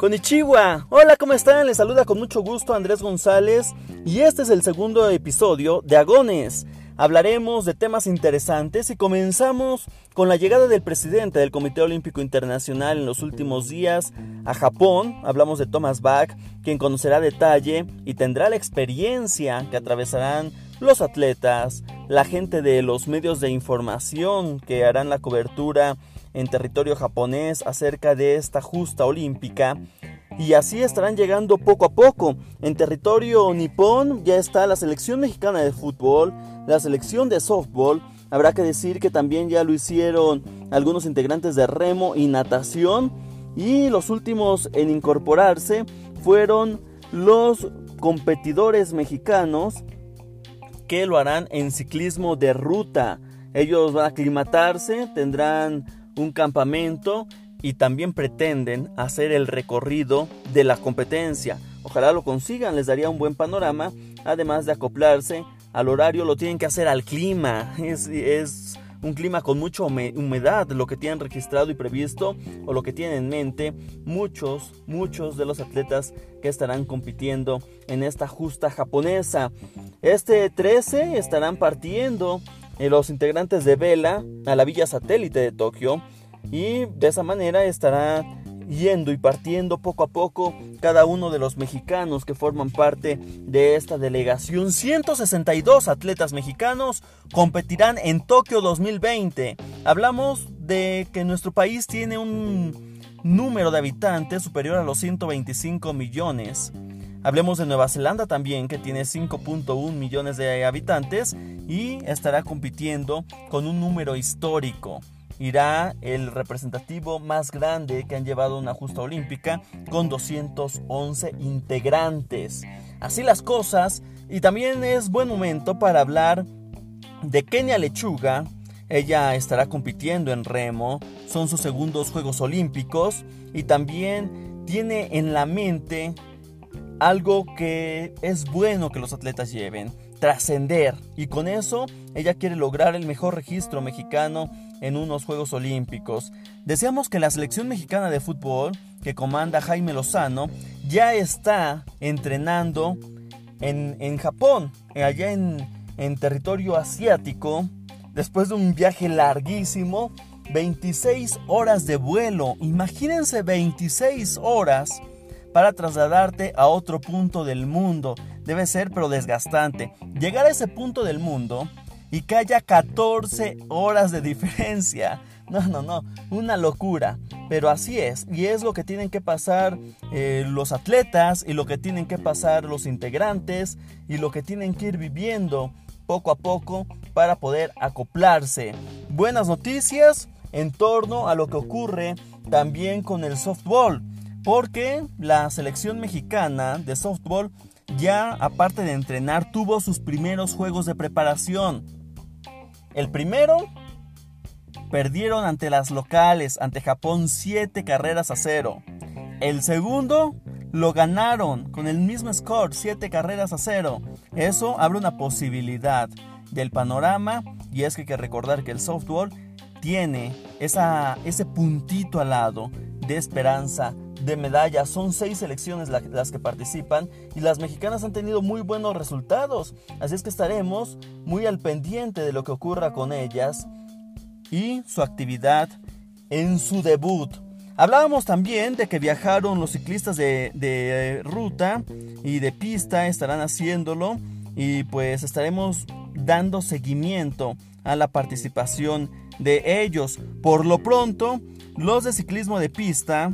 Konnichiwa, hola, ¿cómo están? Les saluda con mucho gusto Andrés González y este es el segundo episodio de Agones. Hablaremos de temas interesantes y comenzamos con la llegada del presidente del Comité Olímpico Internacional en los últimos días a Japón. Hablamos de Thomas Bach, quien conocerá detalle y tendrá la experiencia que atravesarán los atletas, la gente de los medios de información que harán la cobertura en territorio japonés acerca de esta justa olímpica y así estarán llegando poco a poco. En territorio nipón ya está la selección mexicana de fútbol, la selección de softball. Habrá que decir que también ya lo hicieron algunos integrantes de remo y natación. Y los últimos en incorporarse fueron los competidores mexicanos lo harán en ciclismo de ruta. Ellos van a aclimatarse, tendrán un campamento y también pretenden hacer el recorrido de la competencia. Ojalá lo consigan, les daría un buen panorama, además de acoplarse al horario, lo tienen que hacer al clima, es un clima con mucha humedad, lo que tienen registrado y previsto o lo que tienen en mente muchos, muchos de los atletas que estarán compitiendo en esta justa japonesa. Este 13 estarán partiendo eh, los integrantes de Vela a la villa satélite de Tokio y de esa manera estará yendo y partiendo poco a poco cada uno de los mexicanos que forman parte de esta delegación. 162 atletas mexicanos competirán en Tokio 2020. Hablamos de que nuestro país tiene un número de habitantes superior a los 125 millones. Hablemos de Nueva Zelanda también, que tiene 5.1 millones de habitantes y estará compitiendo con un número histórico. Irá el representativo más grande que han llevado una justa olímpica con 211 integrantes. Así las cosas, y también es buen momento para hablar de Kenia Lechuga. Ella estará compitiendo en remo, son sus segundos Juegos Olímpicos y también tiene en la mente algo que es bueno que los atletas lleven, trascender. Y con eso ella quiere lograr el mejor registro mexicano en unos Juegos Olímpicos. Deseamos que la selección mexicana de fútbol, que comanda Jaime Lozano, ya está entrenando en, Japón, allá en, en territorio asiático, después de un viaje larguísimo. 26 horas de vuelo, imagínense 26 horas para trasladarte a otro punto del mundo. Debe ser pero desgastante. Llegar a ese punto del mundo y que haya 14 horas de diferencia. No, no, no, una locura. Pero así es, y es lo que tienen que pasar eh, los atletas y lo que tienen que pasar los integrantes y lo que tienen que ir viviendo poco a poco para poder acoplarse. Buenas noticias en torno a lo que ocurre también con el softball porque la selección mexicana de softball ya aparte de entrenar tuvo sus primeros juegos de preparación. El primero perdieron ante las locales, ante Japón 7 carreras a 0. El segundo lo ganaron con el mismo score, 7 carreras a 0. Eso abre una posibilidad del panorama y es que hay que recordar que el softball tiene esa, ese puntito al lado de esperanza de medallas. Son seis selecciones las que participan y las mexicanas han tenido muy buenos resultados. Así es que estaremos muy al pendiente de lo que ocurra con ellas y su actividad en su debut. Hablábamos también de que viajaron los ciclistas de, de ruta y de pista, estarán haciéndolo y pues estaremos dando seguimiento a la participación de ellos. Por lo pronto, los de ciclismo de pista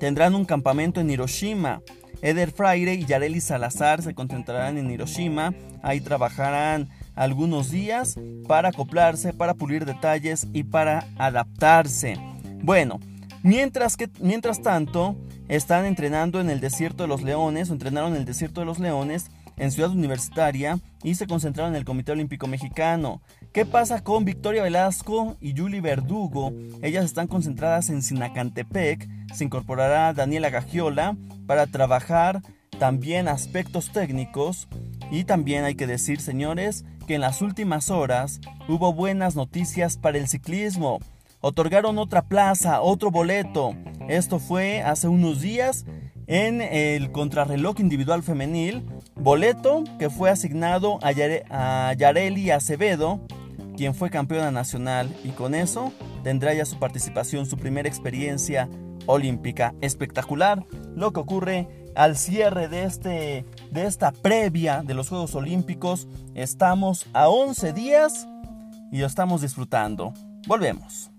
tendrán un campamento en Hiroshima. Eder Fraire y Yareli Salazar se concentrarán en Hiroshima. Ahí trabajarán algunos días para acoplarse, para pulir detalles y para adaptarse. Bueno, mientras, que, mientras tanto, están entrenando en el desierto de los leones, o entrenaron en el desierto de los leones en Ciudad Universitaria y se concentraron en el Comité Olímpico Mexicano. ¿Qué pasa con Victoria Velasco y Julie Verdugo? Ellas están concentradas en Sinacantepec. Se incorporará Daniela Gagiola para trabajar también aspectos técnicos. Y también hay que decir, señores, que en las últimas horas hubo buenas noticias para el ciclismo. Otorgaron otra plaza, otro boleto. Esto fue hace unos días en el contrarreloj individual femenil, boleto que fue asignado a, Yareli Acevedo, quien fue campeona nacional y con eso tendrá ya su participación, su primera experiencia olímpica. Espectacular lo que ocurre al cierre de, este, de esta previa de los Juegos Olímpicos. Estamos a 11 días y estamos disfrutando. Volvemos.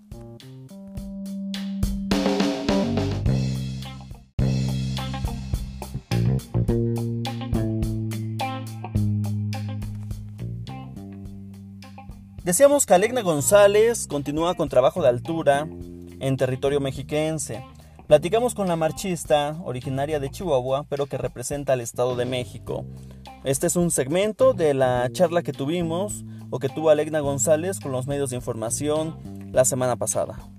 Decíamos que Alegna González continúa con trabajo de altura en territorio mexiquense. Platicamos con la marchista, originaria de Chihuahua, pero que representa al Estado de México. Este es un segmento de la charla que tuvimos o que tuvo Alegna González con los medios de información la semana pasada.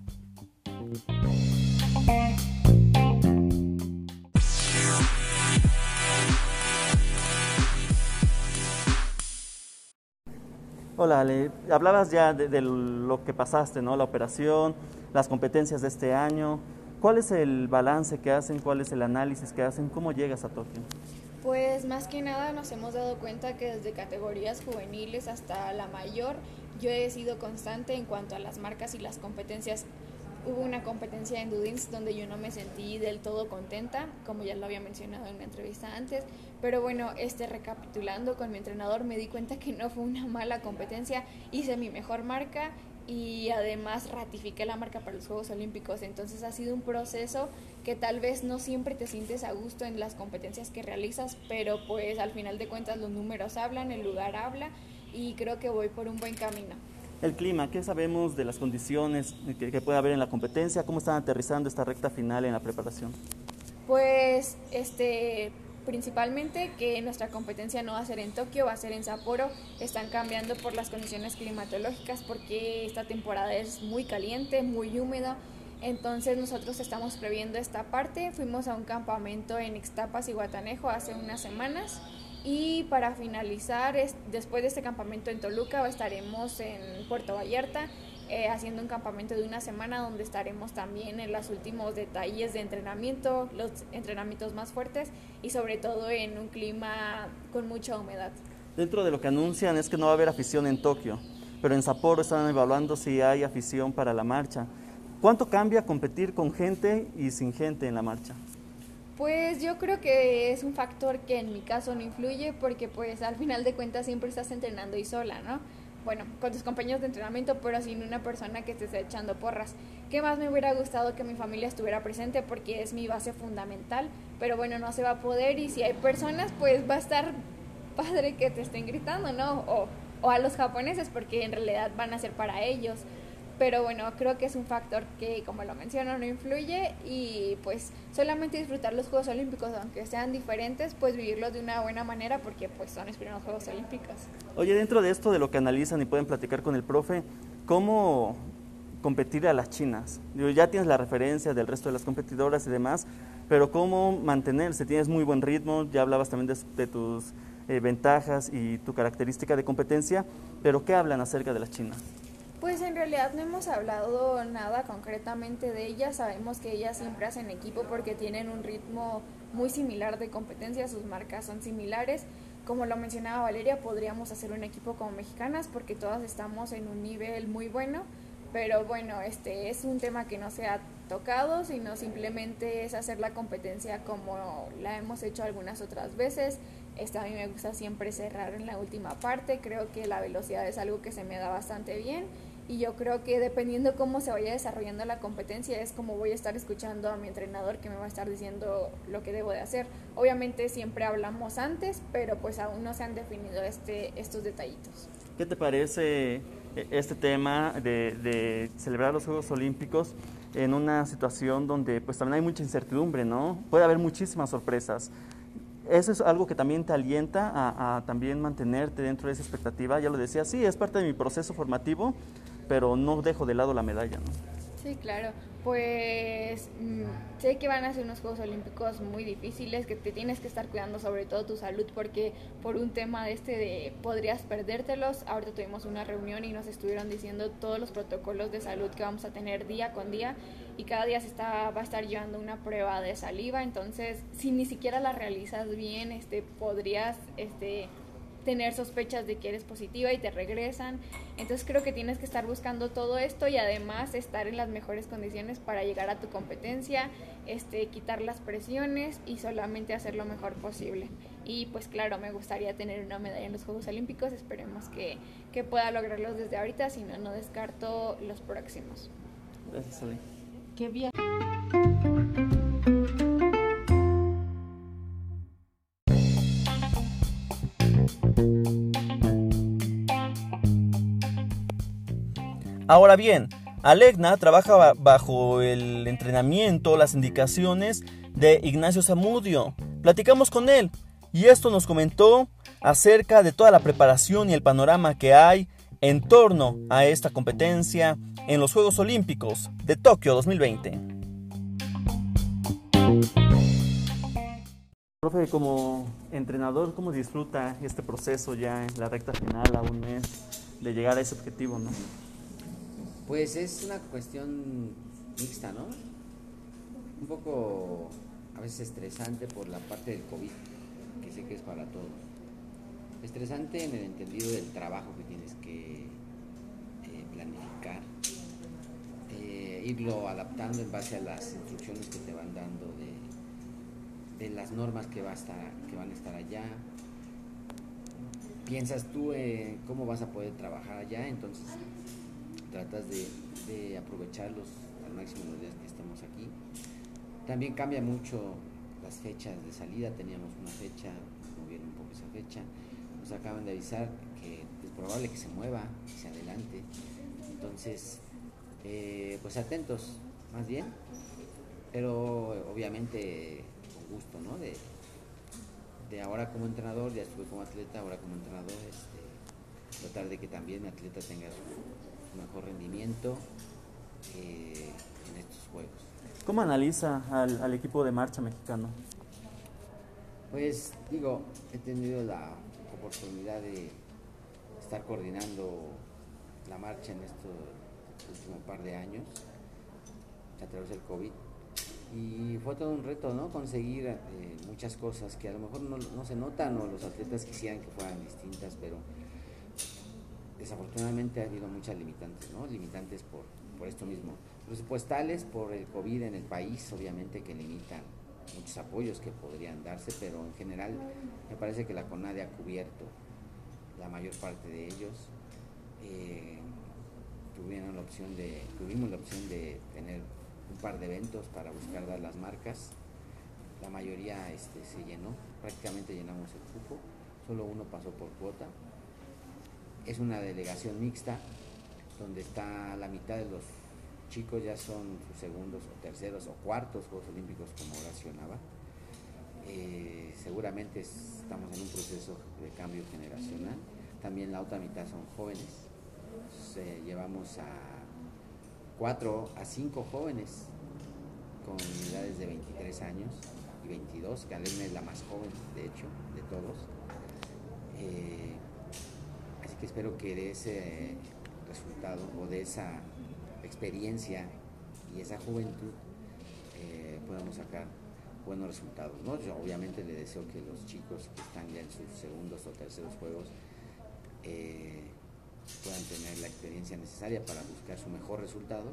Hola, Ale. Hablabas ya de, de, lo que pasaste, ¿no? La operación, las competencias de este año. ¿Cuál es el balance que hacen? ¿Cuál es el análisis que hacen? ¿Cómo llegas a Tokio? Pues más que nada nos hemos dado cuenta que desde categorías juveniles hasta la mayor yo he sido constante en cuanto a las marcas y las competencias. Hubo una competencia en Dudins donde yo no me sentí del todo contenta, como ya lo había mencionado en la entrevista antes, pero bueno, este recapitulando con mi entrenador me di cuenta que no fue una mala competencia, hice mi mejor marca y además ratifiqué la marca para los Juegos Olímpicos. Entonces ha sido un proceso que tal vez no siempre te sientes a gusto en las competencias que realizas, pero pues al final de cuentas los números hablan, el lugar habla y creo que voy por un buen camino. El clima, ¿qué sabemos de las condiciones que, que puede haber en la competencia? ¿Cómo están aterrizando esta recta final en la preparación? Pues este principalmente que nuestra competencia no va a ser en Tokio, va a ser en Sapporo. Están cambiando por las condiciones climatológicas porque esta temporada es muy caliente, muy húmeda. Entonces nosotros estamos previendo esta parte. Fuimos a un campamento en Ixtapas y Guatanejo hace unas semanas. Y para finalizar, después de este campamento en Toluca, estaremos en Puerto Vallarta eh, haciendo un campamento de una semana donde estaremos también en los últimos detalles de entrenamiento, los entrenamientos más fuertes y sobre todo en un clima con mucha humedad. Dentro de lo que anuncian es que no va a haber afición en Tokio, pero en Sapporo están evaluando si hay afición para la marcha. ¿Cuánto cambia competir con gente y sin gente en la marcha? Pues yo creo que es un factor que en mi caso no influye porque pues al final de cuentas siempre estás entrenando y sola, ¿no? bueno, con tus compañeros de entrenamiento, pero sin una persona que esté echando porras. ¿Qué más me hubiera gustado que mi familia estuviera presente? Porque es mi base fundamental, pero bueno, no se va a poder y si hay personas, pues va a estar padre que te estén gritando, ¿no? O, o a los japoneses, porque en realidad van a ser para ellos. Pero bueno, creo que es un factor que, como lo menciono, no influye y pues solamente disfrutar los Juegos Olímpicos, aunque sean diferentes, pues vivirlos de una buena manera porque pues son los Juegos Olímpicos. Oye, dentro de esto de lo que analizan y pueden platicar con el profe, ¿cómo competir a las chinas? ya tienes la referencia del resto de las competidoras y demás, pero ¿cómo mantenerse? Tienes muy buen ritmo, ya hablabas también de, tus eh, ventajas y tu característica de competencia, pero ¿qué hablan acerca de las chinas? Pues en realidad no hemos hablado nada concretamente de ellas. Sabemos que ellas siempre hacen equipo porque tienen un ritmo muy similar de competencia, sus marcas son similares. Como lo mencionaba Valeria, podríamos hacer un equipo como mexicanas porque todas estamos en un nivel muy bueno. Pero bueno, este es un tema que no se ha tocado, sino simplemente es hacer la competencia como la hemos hecho algunas otras veces. Esta a mí me gusta siempre cerrar en la última parte. Creo que la velocidad es algo que se me da bastante bien y yo creo que dependiendo cómo se vaya desarrollando la competencia es como voy a estar escuchando a mi entrenador que me va a estar diciendo lo que debo de hacer. Obviamente siempre hablamos antes, pero pues aún no se han definido este, estos detallitos. ¿Qué te parece eh, este tema de, de celebrar los Juegos Olímpicos en una situación donde pues también hay mucha incertidumbre, ¿no? Puede haber muchísimas sorpresas. Eso es algo que también te alienta a, a, también mantenerte dentro de esa expectativa. Ya lo decía, sí, es parte de mi proceso formativo, pero no dejo de lado la medalla. ¿no? Sí, claro. Pues mm, sé que van a ser unos Juegos Olímpicos muy difíciles, que te tienes que estar cuidando sobre todo tu salud porque por un tema de este de podrías perdértelos. Ahorita tuvimos una reunión y nos estuvieron diciendo todos los protocolos de salud que vamos a tener día con día y cada día se está va a estar llevando una prueba de saliva, entonces si ni siquiera la realizas bien, este podrías este tener sospechas de que eres positiva y te regresan. Entonces creo que tienes que estar buscando todo esto y además estar en las mejores condiciones para llegar a tu competencia, este, quitar las presiones y solamente hacer lo mejor posible. Y pues claro, me gustaría tener una medalla en los Juegos Olímpicos, esperemos que, que pueda lograrlos desde ahorita, si no, no descarto los próximos. Gracias, Ale. Qué bien. Ahora bien, Alegna trabaja bajo el entrenamiento, las indicaciones de Ignacio Zamudio. Platicamos con él y esto nos comentó acerca de toda la preparación y el panorama que hay en torno a esta competencia en los Juegos Olímpicos de Tokio 2020. Profe, como entrenador, ¿cómo disfruta este proceso ya en la recta final a un mes de llegar a ese objetivo? ¿no? Pues es una cuestión mixta, ¿no? Un poco a veces estresante por la parte del COVID, que sé que es para todos. Estresante en el entendido del trabajo que tienes que eh, planificar, eh, irlo adaptando en base a las instrucciones que te van dando de, las normas que, va a estar, que van a estar allá. Piensas tú en cómo vas a poder trabajar allá, entonces tratas de, aprovecharlos al máximo los días que estemos aquí. También cambia mucho las fechas de salida, teníamos una fecha, movieron un poco esa fecha, nos acaban de avisar que es probable que se mueva, que se adelante, entonces, eh, pues atentos, más bien, pero obviamente con gusto, ¿no? De, de ahora como entrenador, ya estuve como atleta, ahora como entrenador, este, tratar de que también mi atleta tenga su, mejor rendimiento eh, en estos juegos. ¿Cómo analiza al, equipo de marcha mexicano? Pues digo, he tenido la oportunidad de estar coordinando la marcha en estos últimos par de años a través del COVID y fue todo un reto, ¿no? Conseguir eh, muchas cosas que a lo mejor no, no, se notan o los atletas quisieran que fueran distintas, pero desafortunadamente ha habido muchas limitantes, ¿no? Limitantes por, por esto mismo. Presupuestales por el COVID en el país, obviamente que limitan muchos apoyos que podrían darse, pero en general me parece que la CONADE ha cubierto la mayor parte de ellos. Eh, tuvimos la opción de tener un par de eventos para buscar dar las marcas. La mayoría este, se llenó, prácticamente llenamos el cupo, solo uno pasó por cuota es una delegación mixta donde está la mitad de los chicos ya son sus segundos o terceros o cuartos Juegos Olímpicos como oracionaba. Eh, seguramente estamos en un proceso de cambio generacional. También la otra mitad son jóvenes. llevamos a cuatro a cinco jóvenes con edades de 23 años y 22, que Alena es la más joven, de hecho, de todos. Eh, espero que de ese resultado o de esa experiencia y esa juventud eh, podamos sacar buenos resultados. ¿no? Yo obviamente le deseo que los chicos que están ya en sus segundos o terceros juegos eh, puedan tener la experiencia necesaria para buscar su mejor resultado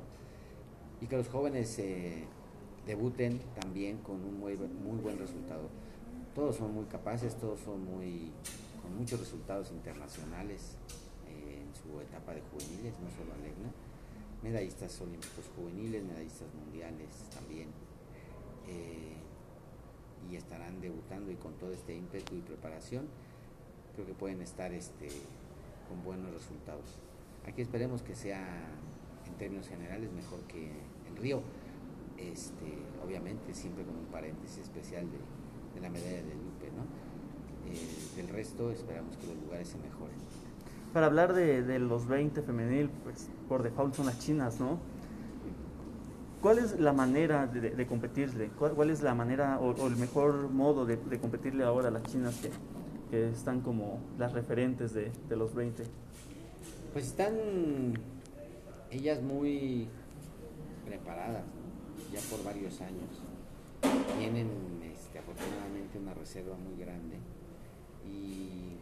y que los jóvenes eh, debuten también con un muy, muy buen resultado. Todos son muy capaces, todos son muy muchos resultados internacionales eh, en su etapa de juveniles, no solo Alegna, medallistas olímpicos juveniles, medallistas mundiales también, eh, y estarán debutando y con todo este ímpetu y preparación, creo que pueden estar este, con buenos resultados. Aquí esperemos que sea, en términos generales, mejor que en Río, este, obviamente siempre con un paréntesis especial de, de la medalla de Lupe, ¿no? Eh, del resto esperamos que los lugares se mejoren. Para hablar de, de los 20 femenil, pues por default son las chinas, ¿no? ¿Cuál es la manera de, competirle? ¿Cuál, es la manera o, el mejor modo de, competirle ahora a las chinas que, que están como las referentes de, los 20? Pues están ellas muy preparadas, ya por varios años. Tienen este, afortunadamente una reserva muy grande y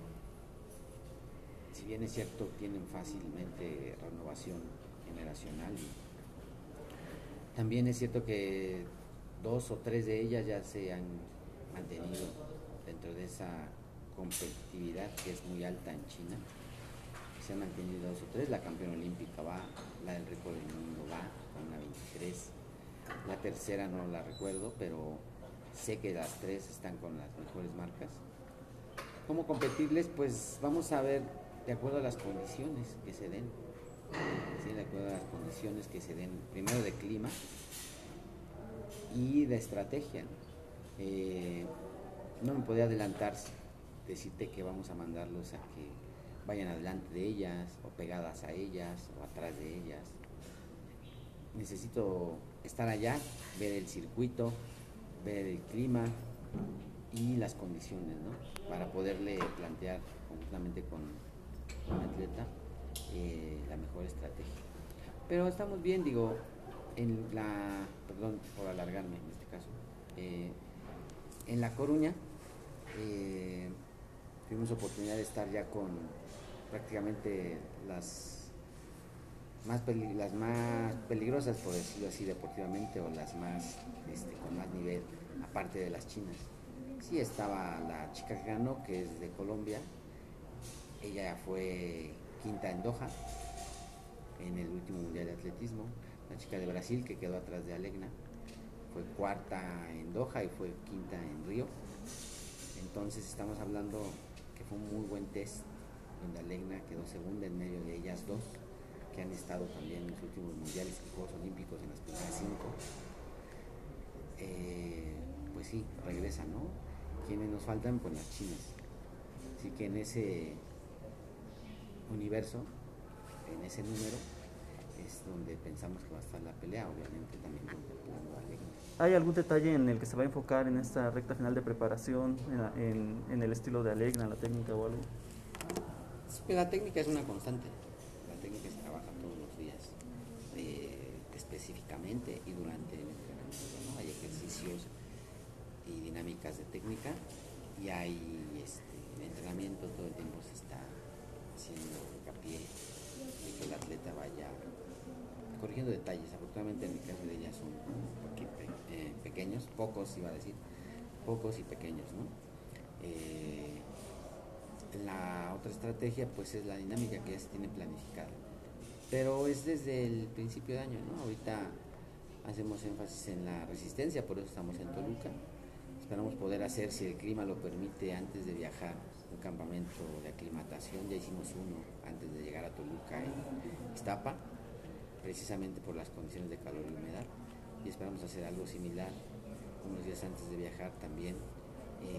si bien es cierto tienen fácilmente renovación generacional también es cierto que dos o tres de ellas ya se han mantenido dentro de esa competitividad que es muy alta en China. Se han mantenido dos o tres. La campeona olímpica va, la del récord del mundo va con una 23. La tercera no la recuerdo, pero sé que las tres están con las mejores marcas. ¿Cómo competirles? Pues vamos a ver de acuerdo a las condiciones que se den de acuerdo a las condiciones que se den, primero de clima y de estrategia. Eh, no me podía adelantar, decirte que vamos a mandarlos a que vayan adelante de ellas, o pegadas a ellas, o atrás de ellas. Necesito estar allá, ver el circuito, ver el clima y las condiciones, ¿no? Para poderle plantear conjuntamente con un atleta eh, la mejor estrategia. Pero estamos bien, digo, en la, perdón por alargarme en este caso, eh, en La Coruña eh, tuvimos oportunidad de estar ya con prácticamente las más, las más peligrosas, por decirlo así, deportivamente, o las más este, con más nivel, aparte de las chinas. Sí estaba la chica que ganó, que es de Colombia, ella fue quinta en Doha, en el último Mundial de Atletismo. La chica de Brasil que quedó atrás de Alegna fue cuarta en Doha y fue quinta en Río. Entonces estamos hablando que fue un muy buen test, donde Alegna quedó segunda en medio de ellas dos, que han estado también en los últimos mundiales y Juegos Olímpicos en las primeras cinco. Eh, pues sí, regresa, ¿no? ¿Quiénes nos faltan? Pues las chinas. Así que en ese universo, en ese número, es donde pensamos que va a estar la pelea, obviamente también contemplando a ¿Hay algún detalle en el que se va a enfocar en esta recta final de preparación, en, en, el estilo de Alegna, la técnica o algo? La técnica es una constante, la técnica se trabaja todos los días, eh, específicamente y durante el entrenamiento. ¿no? Hay ejercicios dinámicas de técnica y hay este, entrenamiento todo el tiempo se está haciendo hincapié de que el atleta vaya corrigiendo detalles. Afortunadamente en el caso de ella son eh, pequeños, pocos iba a decir, pocos y pequeños, ¿no? Eh, la otra estrategia pues es la dinámica que ya se tiene planificada. Pero es desde el principio de año, ¿no? Ahorita hacemos énfasis en la resistencia, por eso estamos en Toluca. Esperamos poder hacer, si el clima lo permite, antes de viajar, un campamento de aclimatación, ya hicimos uno antes de llegar a Toluca en Iztapa, precisamente por las condiciones de calor y humedad, y esperamos hacer algo similar unos días antes de viajar también,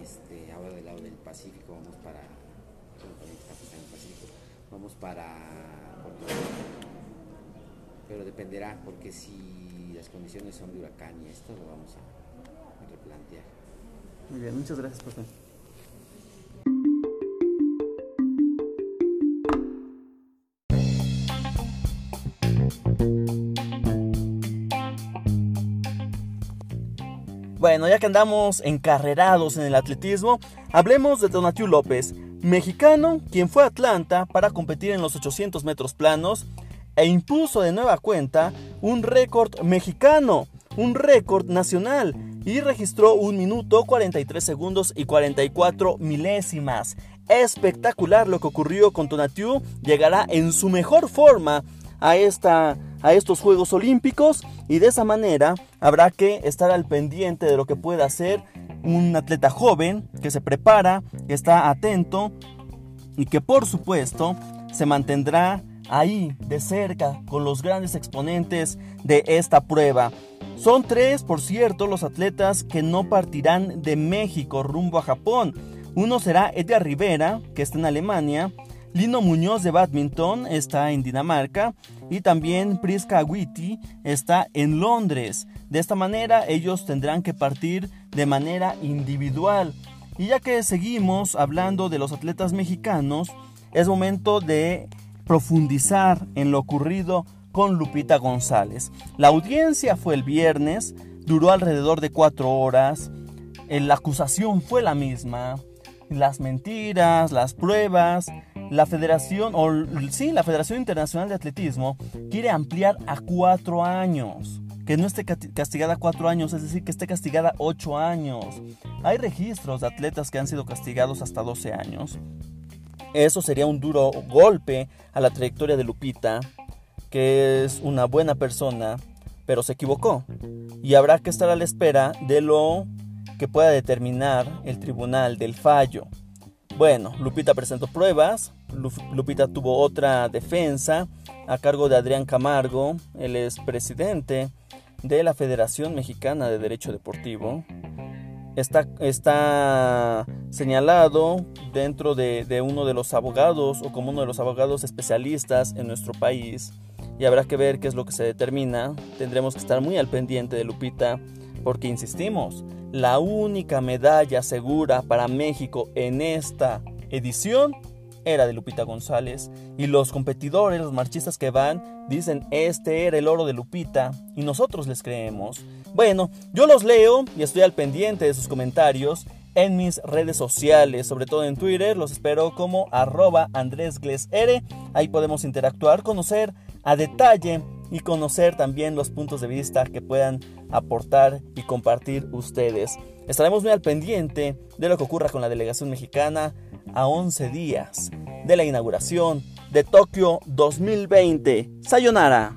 este, ahora del lado del Pacífico, vamos para, vamos para pero dependerá, porque si las condiciones son de huracán y esto, lo vamos a replantear. Muy bien, muchas gracias, profe. Bueno, ya que andamos encarrerados en el atletismo, hablemos de Donatiu López, mexicano quien fue a Atlanta para competir en los 800 metros planos e impuso de nueva cuenta un récord mexicano, un récord nacional y registró un minuto 43 segundos y 44 milésimas. Espectacular lo que ocurrió con Donatiu, llegará en su mejor forma a, esta, a estos Juegos Olímpicos y de esa manera habrá que estar al pendiente de lo que pueda hacer un atleta joven que se prepara, que está atento y que por supuesto se mantendrá ahí de cerca con los grandes exponentes de esta prueba. Son tres, por cierto, los atletas que no partirán de México rumbo a Japón. Uno será Edgar Rivera, que está en Alemania, Lino Muñoz de badminton está en Dinamarca y también Priska Witty está en Londres. De esta manera ellos tendrán que partir de manera individual. Y ya que seguimos hablando de los atletas mexicanos, es momento de profundizar en lo ocurrido con Lupita González. La audiencia fue el viernes, duró alrededor de cuatro horas, la acusación fue la misma, las mentiras, las pruebas, la Federación, o sí, la Federación Internacional de Atletismo quiere ampliar a cuatro años. Que no esté castigada cuatro años, es decir, que esté castigada ocho años. Hay registros de atletas que han sido castigados hasta 12 años. Eso sería un duro golpe a la trayectoria de Lupita, que es una buena persona, pero se equivocó. Y habrá que estar a la espera de lo que pueda determinar el tribunal del fallo. Bueno, Lupita presentó pruebas, Lupita tuvo otra defensa a cargo de Adrián Camargo, el expresidente de la Federación Mexicana de Derecho Deportivo. Está, está señalado dentro de, de uno de los abogados o como uno de los abogados especialistas en nuestro país y habrá que ver qué es lo que se determina. Tendremos que estar muy al pendiente de Lupita porque insistimos, la única medalla segura para México en esta edición era de Lupita González y los competidores, los marchistas que van, dicen este era el oro de Lupita y nosotros les creemos. Bueno, yo los leo y estoy al pendiente de sus comentarios en mis redes sociales, sobre todo en Twitter, los espero como arroba Andrés ahí podemos interactuar, conocer a detalle y conocer también los puntos de vista que puedan aportar y compartir ustedes. Estaremos muy al pendiente de lo que ocurra con la delegación mexicana a 11 días de la inauguración de Tokio 2020. Sayonara.